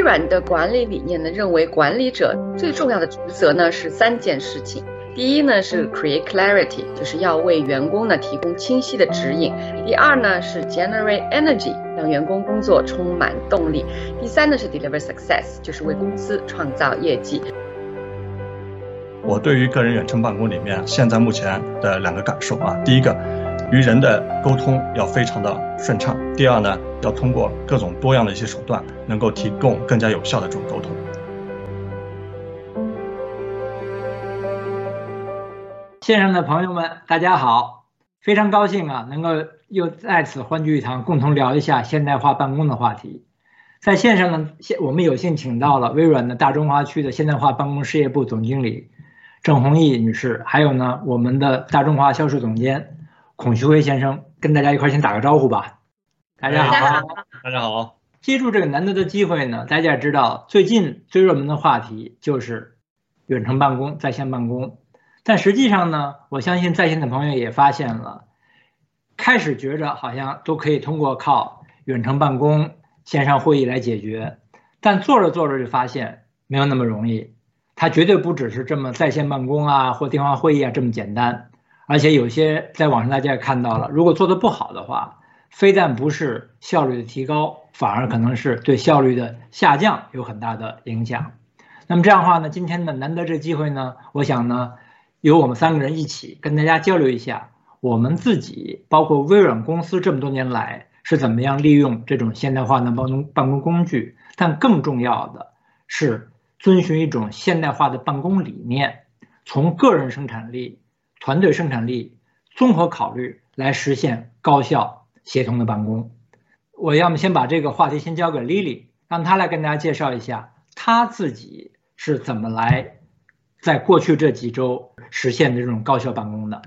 微软的管理理念呢，认为管理者最重要的职责呢是三件事情。第一呢是 create clarity，就是要为员工呢提供清晰的指引。第二呢是 generate energy，让员工工作充满动力。第三呢是 deliver success，就是为公司创造业绩。我对于个人远程办公里面现在目前的两个感受啊，第一个，与人的沟通要非常的顺畅；第二呢，要通过各种多样的一些手段，能够提供更加有效的这种沟通。线上的朋友们，大家好，非常高兴啊，能够又在此欢聚一堂，共同聊一下现代化办公的话题。在线上呢，现我们有幸请到了微软的大中华区的现代化办公事业部总经理。郑红毅女士，还有呢，我们的大中华销售总监孔旭辉先生，跟大家一块先打个招呼吧。大家好，大家好。借助这个难得的机会呢，大家也知道最近最热门的话题就是远程办公、在线办公。但实际上呢，我相信在线的朋友也发现了，开始觉着好像都可以通过靠远程办公、线上会议来解决，但做着做着就发现没有那么容易。它绝对不只是这么在线办公啊，或电话会议啊这么简单，而且有些在网上大家也看到了，如果做的不好的话，非但不是效率的提高，反而可能是对效率的下降有很大的影响。那么这样的话呢，今天呢难得这机会呢，我想呢，由我们三个人一起跟大家交流一下，我们自己包括微软公司这么多年来是怎么样利用这种现代化的办公办公工具，但更重要的是。遵循一种现代化的办公理念，从个人生产力、团队生产力综合考虑来实现高效协同的办公。我要么先把这个话题先交给 Lily，让她来跟大家介绍一下她自己是怎么来在过去这几周实现的这种高效办公的。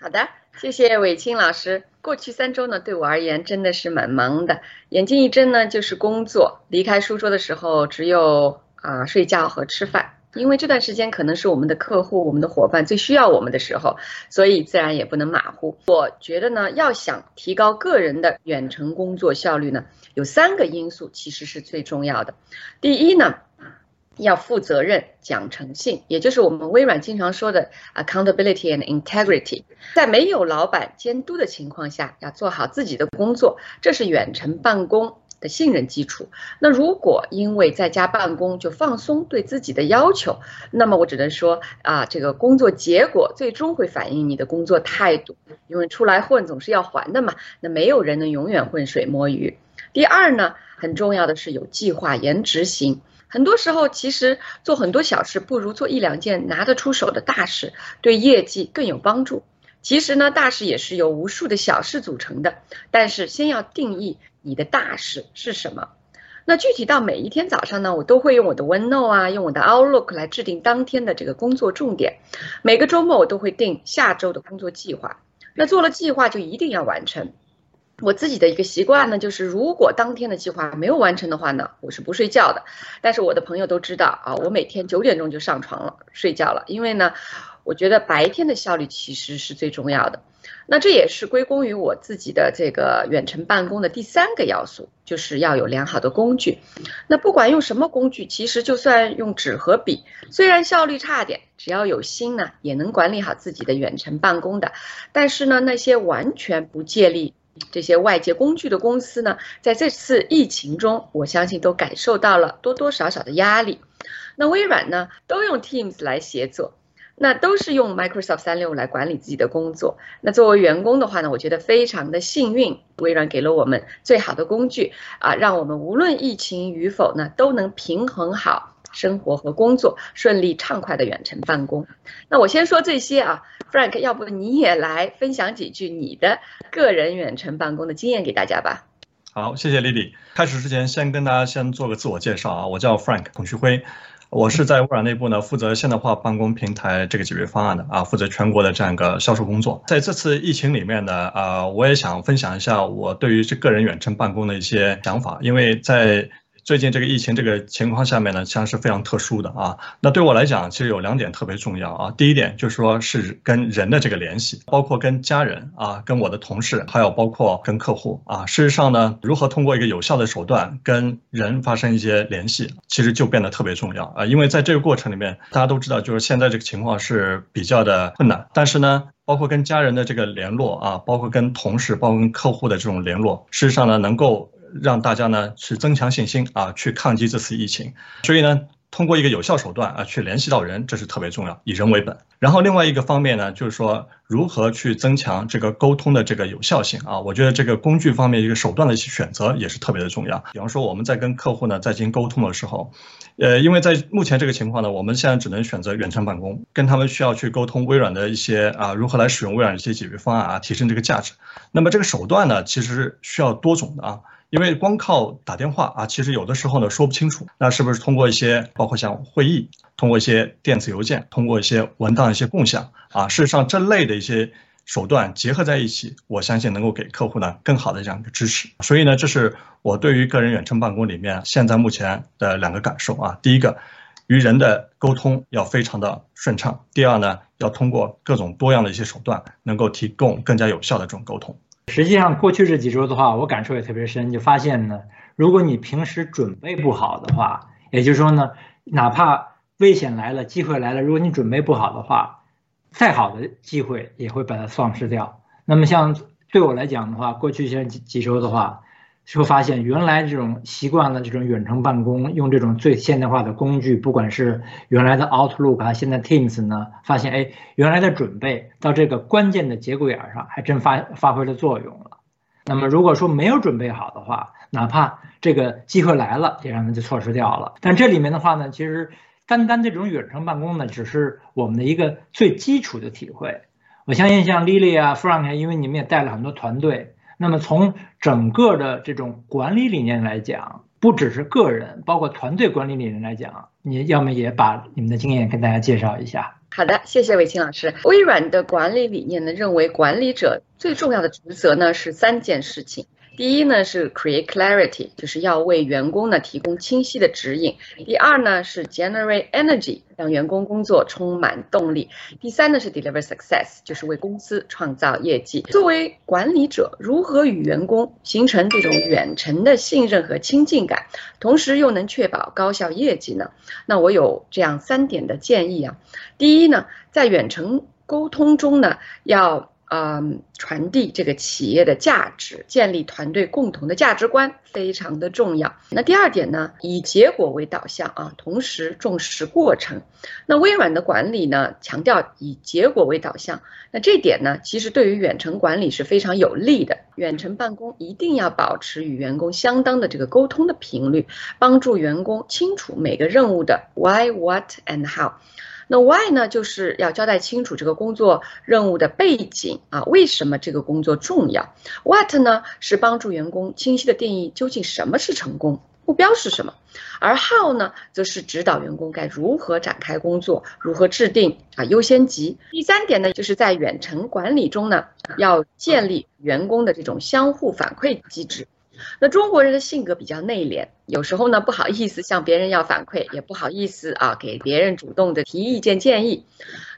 好的，谢谢伟清老师。过去三周呢，对我而言真的是蛮忙的，眼睛一睁呢就是工作，离开书桌的时候只有。啊，睡觉和吃饭，因为这段时间可能是我们的客户、我们的伙伴最需要我们的时候，所以自然也不能马虎。我觉得呢，要想提高个人的远程工作效率呢，有三个因素其实是最重要的。第一呢，要负责任、讲诚信，也就是我们微软经常说的 accountability and integrity，在没有老板监督的情况下，要做好自己的工作，这是远程办公。的信任基础。那如果因为在家办公就放松对自己的要求，那么我只能说啊，这个工作结果最终会反映你的工作态度。因为出来混总是要还的嘛，那没有人能永远浑水摸鱼。第二呢，很重要的是有计划、严执行。很多时候其实做很多小事不如做一两件拿得出手的大事，对业绩更有帮助。其实呢，大事也是由无数的小事组成的，但是先要定义。你的大事是什么？那具体到每一天早上呢，我都会用我的 OneNote 啊，用我的 Outlook 来制定当天的这个工作重点。每个周末我都会定下周的工作计划。那做了计划就一定要完成。我自己的一个习惯呢，就是如果当天的计划没有完成的话呢，我是不睡觉的。但是我的朋友都知道啊，我每天九点钟就上床了，睡觉了，因为呢，我觉得白天的效率其实是最重要的。那这也是归功于我自己的这个远程办公的第三个要素，就是要有良好的工具。那不管用什么工具，其实就算用纸和笔，虽然效率差点，只要有心呢，也能管理好自己的远程办公的。但是呢，那些完全不借力这些外界工具的公司呢，在这次疫情中，我相信都感受到了多多少少的压力。那微软呢，都用 Teams 来协作。那都是用 Microsoft 三六五来管理自己的工作。那作为员工的话呢，我觉得非常的幸运，微软给了我们最好的工具啊，让我们无论疫情与否呢，都能平衡好生活和工作，顺利畅快的远程办公。那我先说这些啊，Frank，要不你也来分享几句你的个人远程办公的经验给大家吧？好，谢谢 Lily。开始之前，先跟大家先做个自我介绍啊，我叫 Frank 孔旭辉。我是在微软内部呢，负责现代化办公平台这个解决方案的啊，负责全国的这样一个销售工作。在这次疫情里面呢，啊，我也想分享一下我对于这个人远程办公的一些想法，因为在最近这个疫情这个情况下面呢，实际上是非常特殊的啊。那对我来讲，其实有两点特别重要啊。第一点就是说是跟人的这个联系，包括跟家人啊，跟我的同事，还有包括跟客户啊。事实上呢，如何通过一个有效的手段跟人发生一些联系，其实就变得特别重要啊。因为在这个过程里面，大家都知道，就是现在这个情况是比较的困难，但是呢。包括跟家人的这个联络啊，包括跟同事、包括跟客户的这种联络，事实上呢，能够让大家呢去增强信心啊，去抗击这次疫情。所以呢。通过一个有效手段啊，去联系到人，这是特别重要，以人为本。然后另外一个方面呢，就是说如何去增强这个沟通的这个有效性啊，我觉得这个工具方面一个手段的一些选择也是特别的重要。比方说我们在跟客户呢在进行沟通的时候，呃，因为在目前这个情况呢，我们现在只能选择远程办公，跟他们需要去沟通微软的一些啊如何来使用微软的一些解决方案啊，提升这个价值。那么这个手段呢，其实需要多种的啊。因为光靠打电话啊，其实有的时候呢说不清楚。那是不是通过一些，包括像会议，通过一些电子邮件，通过一些文档一些共享啊，事实上这类的一些手段结合在一起，我相信能够给客户呢更好的这样一个支持。所以呢，这是我对于个人远程办公里面现在目前的两个感受啊。第一个，与人的沟通要非常的顺畅；第二呢，要通过各种多样的一些手段，能够提供更加有效的这种沟通。实际上，过去这几周的话，我感受也特别深，就发现呢，如果你平时准备不好的话，也就是说呢，哪怕危险来了，机会来了，如果你准备不好的话，再好的机会也会把它丧失掉。那么，像对我来讲的话，过去这几几周的话。就会发现，原来这种习惯了这种远程办公，用这种最现代化的工具，不管是原来的 Outlook 啊，现在 Teams 呢，发现哎，原来的准备到这个关键的节骨眼上，还真发发挥了作用了。那么如果说没有准备好的话，哪怕这个机会来了，也让人就错失掉了。但这里面的话呢，其实单单这种远程办公呢，只是我们的一个最基础的体会。我相信像 Lily 啊、Frank，因为你们也带了很多团队。那么从整个的这种管理理念来讲，不只是个人，包括团队管理理念来讲，你要么也把你们的经验跟大家介绍一下。好的，谢谢伟清老师。微软的管理理念呢，认为管理者最重要的职责呢是三件事情。第一呢是 create clarity，就是要为员工呢提供清晰的指引。第二呢是 generate energy，让员工工作充满动力。第三呢是 deliver success，就是为公司创造业绩。作为管理者，如何与员工形成这种远程的信任和亲近感，同时又能确保高效业绩呢？那我有这样三点的建议啊。第一呢，在远程沟通中呢，要嗯，传递这个企业的价值，建立团队共同的价值观，非常的重要。那第二点呢，以结果为导向啊，同时重视过程。那微软的管理呢，强调以结果为导向。那这点呢，其实对于远程管理是非常有利的。远程办公一定要保持与员工相当的这个沟通的频率，帮助员工清楚每个任务的 why、what and how。那 why 呢，就是要交代清楚这个工作任务的背景啊，为什么这个工作重要？What 呢，是帮助员工清晰的定义究竟什么是成功，目标是什么？而 how 呢，则是指导员工该如何展开工作，如何制定啊优先级。第三点呢，就是在远程管理中呢，要建立员工的这种相互反馈机制。那中国人的性格比较内敛，有时候呢不好意思向别人要反馈，也不好意思啊给别人主动的提意见建议。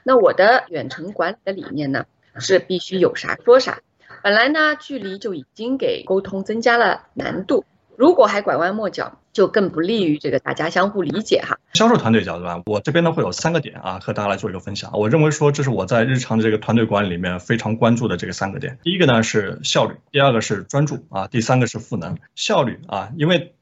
那我的远程管理的理念呢是必须有啥说啥。本来呢距离就已经给沟通增加了难度。如果还拐弯抹角，就更不利于这个大家相互理解哈。销售团队角度啊，我这边呢会有三个点啊，和大家来做一个分享。我认为说这是我在日常的这个团队管理里面非常关注的这个三个点。第一个呢是效率，第二个是专注啊，第三个是赋能。效率啊，因为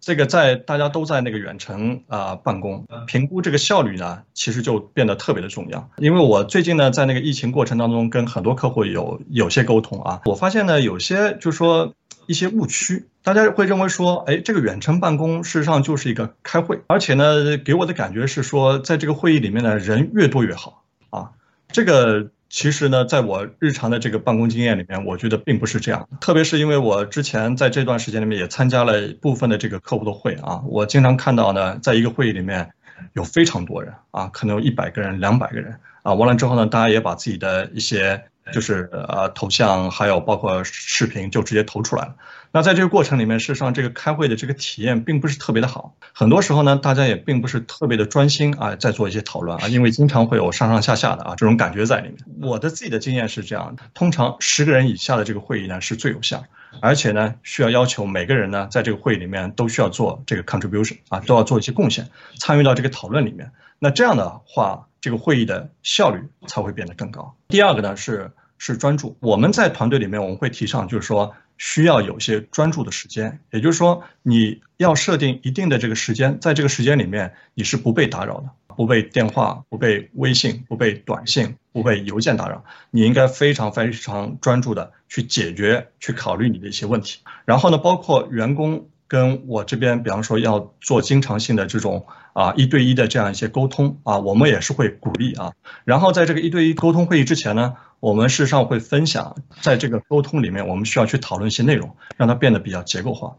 这个在大家都在那个远程啊办公，评估这个效率呢，其实就变得特别的重要。因为我最近呢在那个疫情过程当中跟很多客户有有些沟通啊，我发现呢有些就说。一些误区，大家会认为说，哎，这个远程办公事实上就是一个开会，而且呢，给我的感觉是说，在这个会议里面呢，人越多越好啊。这个其实呢，在我日常的这个办公经验里面，我觉得并不是这样。特别是因为我之前在这段时间里面也参加了部分的这个客户的会啊，我经常看到呢，在一个会议里面有非常多人啊，可能有一百个人、两百个人啊，完了之后呢，大家也把自己的一些。就是呃头像，还有包括视频就直接投出来了。那在这个过程里面，事实上这个开会的这个体验并不是特别的好，很多时候呢，大家也并不是特别的专心啊，在做一些讨论啊，因为经常会有上上下下的啊这种感觉在里面。我的自己的经验是这样的，通常十个人以下的这个会议呢是最有效，而且呢需要要求每个人呢在这个会议里面都需要做这个 contribution 啊，都要做一些贡献，参与到这个讨论里面。那这样的话，这个会议的效率才会变得更高。第二个呢是是专注，我们在团队里面我们会提倡就是说。需要有些专注的时间，也就是说，你要设定一定的这个时间，在这个时间里面，你是不被打扰的，不被电话、不被微信、不被短信、不被邮件打扰。你应该非常非常专注的去解决、去考虑你的一些问题。然后呢，包括员工跟我这边，比方说要做经常性的这种啊一对一的这样一些沟通啊，我们也是会鼓励啊。然后在这个一对一沟通会议之前呢。我们事实上会分享，在这个沟通里面，我们需要去讨论一些内容，让它变得比较结构化。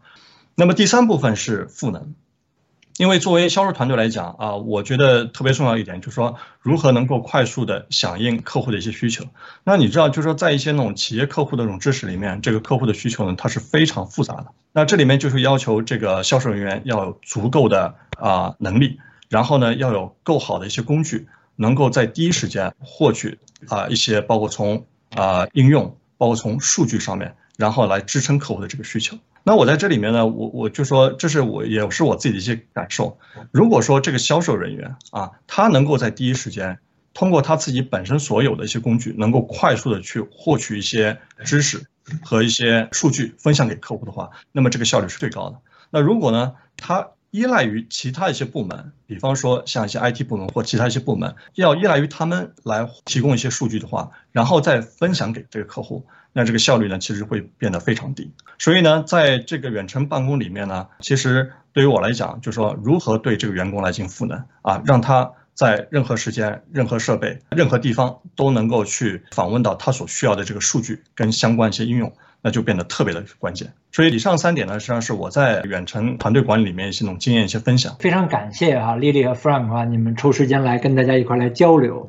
那么第三部分是赋能，因为作为销售团队来讲啊，我觉得特别重要一点就是说，如何能够快速的响应客户的一些需求。那你知道，就是说在一些那种企业客户的这种知识里面，这个客户的需求呢，它是非常复杂的。那这里面就是要求这个销售人员要有足够的啊能力，然后呢要有够好的一些工具。能够在第一时间获取啊一些包括从啊应用，包括从数据上面，然后来支撑客户的这个需求。那我在这里面呢，我我就说这是我也是我自己的一些感受。如果说这个销售人员啊，他能够在第一时间通过他自己本身所有的一些工具，能够快速的去获取一些知识和一些数据分享给客户的话，那么这个效率是最高的。那如果呢，他依赖于其他一些部门，比方说像一些 IT 部门或其他一些部门，要依赖于他们来提供一些数据的话，然后再分享给这个客户，那这个效率呢，其实会变得非常低。所以呢，在这个远程办公里面呢，其实对于我来讲，就是说如何对这个员工来进行赋能啊，让他在任何时间、任何设备、任何地方都能够去访问到他所需要的这个数据跟相关一些应用。那就变得特别的关键，所以以上三点呢，实际上是我在远程团队管理里面一些种经验一些分享。非常感谢啊，丽丽和 Frank 啊，你们抽时间来跟大家一块来交流。